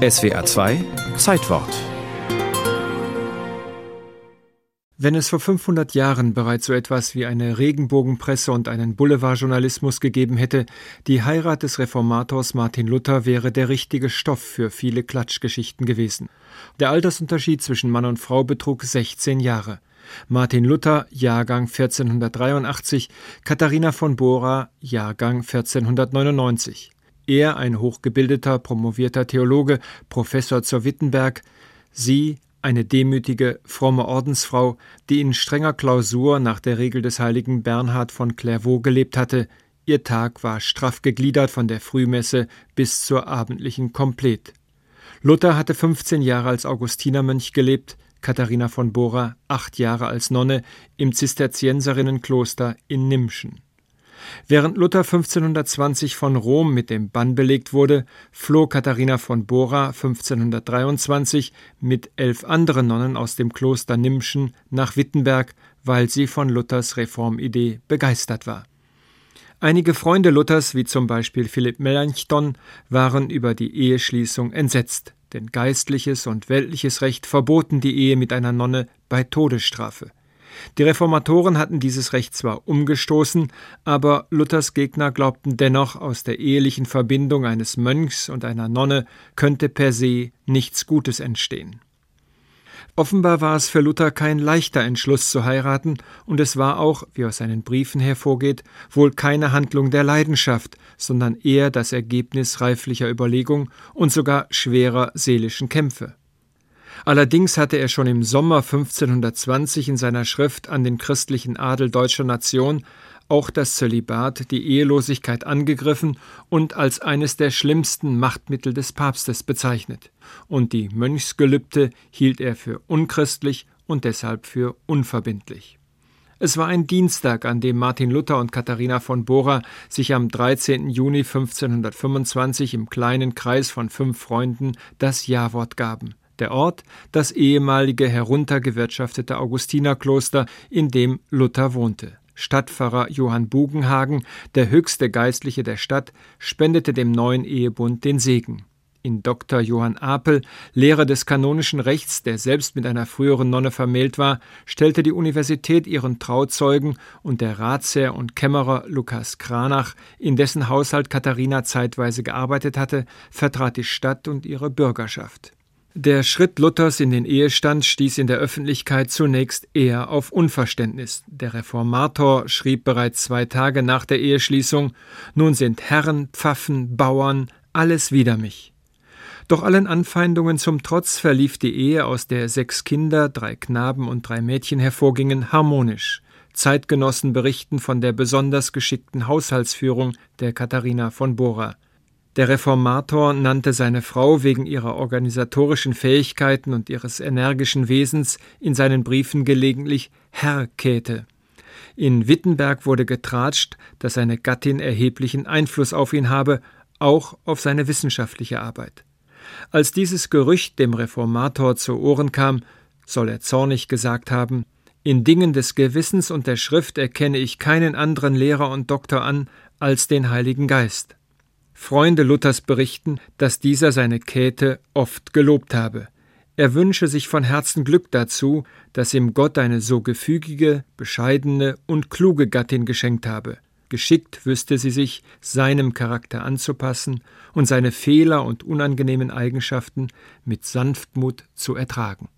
SWA 2 Zeitwort Wenn es vor 500 Jahren bereits so etwas wie eine Regenbogenpresse und einen Boulevardjournalismus gegeben hätte, die Heirat des Reformators Martin Luther wäre der richtige Stoff für viele Klatschgeschichten gewesen. Der Altersunterschied zwischen Mann und Frau betrug 16 Jahre. Martin Luther, Jahrgang 1483, Katharina von Bora, Jahrgang 1499. Er ein hochgebildeter, promovierter Theologe, Professor zur Wittenberg, sie eine demütige, fromme Ordensfrau, die in strenger Klausur nach der Regel des heiligen Bernhard von Clairvaux gelebt hatte, ihr Tag war straff gegliedert von der Frühmesse bis zur abendlichen Komplet. Luther hatte 15 Jahre als Augustinermönch gelebt, Katharina von Bora acht Jahre als Nonne im Zisterzienserinnenkloster in Nimschen. Während Luther 1520 von Rom mit dem Bann belegt wurde, floh Katharina von Bora 1523 mit elf anderen Nonnen aus dem Kloster Nimschen nach Wittenberg, weil sie von Luthers Reformidee begeistert war. Einige Freunde Luthers, wie zum Beispiel Philipp Melanchthon, waren über die Eheschließung entsetzt, denn geistliches und weltliches Recht verboten die Ehe mit einer Nonne bei Todesstrafe. Die Reformatoren hatten dieses Recht zwar umgestoßen, aber Luthers Gegner glaubten dennoch, aus der ehelichen Verbindung eines Mönchs und einer Nonne könnte per se nichts Gutes entstehen. Offenbar war es für Luther kein leichter Entschluss zu heiraten, und es war auch, wie aus seinen Briefen hervorgeht, wohl keine Handlung der Leidenschaft, sondern eher das Ergebnis reiflicher Überlegung und sogar schwerer seelischen Kämpfe. Allerdings hatte er schon im Sommer 1520 in seiner Schrift an den christlichen Adel deutscher Nation auch das Zölibat, die Ehelosigkeit angegriffen und als eines der schlimmsten Machtmittel des Papstes bezeichnet. Und die Mönchsgelübde hielt er für unchristlich und deshalb für unverbindlich. Es war ein Dienstag, an dem Martin Luther und Katharina von Bora sich am 13. Juni 1525 im kleinen Kreis von fünf Freunden das Ja-Wort gaben. Der Ort, das ehemalige heruntergewirtschaftete Augustinerkloster, in dem Luther wohnte. Stadtpfarrer Johann Bugenhagen, der höchste Geistliche der Stadt, spendete dem neuen Ehebund den Segen. In Dr. Johann Apel, Lehrer des kanonischen Rechts, der selbst mit einer früheren Nonne vermählt war, stellte die Universität ihren Trauzeugen und der Ratsherr und Kämmerer Lukas Kranach, in dessen Haushalt Katharina zeitweise gearbeitet hatte, vertrat die Stadt und ihre Bürgerschaft. Der Schritt Luthers in den Ehestand stieß in der Öffentlichkeit zunächst eher auf Unverständnis. Der Reformator schrieb bereits zwei Tage nach der Eheschließung Nun sind Herren, Pfaffen, Bauern, alles wider mich. Doch allen Anfeindungen zum Trotz verlief die Ehe, aus der sechs Kinder, drei Knaben und drei Mädchen hervorgingen, harmonisch. Zeitgenossen berichten von der besonders geschickten Haushaltsführung der Katharina von Bora. Der Reformator nannte seine Frau wegen ihrer organisatorischen Fähigkeiten und ihres energischen Wesens in seinen Briefen gelegentlich Herr Käthe. In Wittenberg wurde getratscht, dass seine Gattin erheblichen Einfluss auf ihn habe, auch auf seine wissenschaftliche Arbeit. Als dieses Gerücht dem Reformator zu Ohren kam, soll er zornig gesagt haben In Dingen des Gewissens und der Schrift erkenne ich keinen anderen Lehrer und Doktor an als den Heiligen Geist. Freunde Luthers berichten, dass dieser seine Käthe oft gelobt habe. Er wünsche sich von Herzen Glück dazu, dass ihm Gott eine so gefügige, bescheidene und kluge Gattin geschenkt habe. Geschickt wüsste sie sich, seinem Charakter anzupassen und seine Fehler und unangenehmen Eigenschaften mit Sanftmut zu ertragen.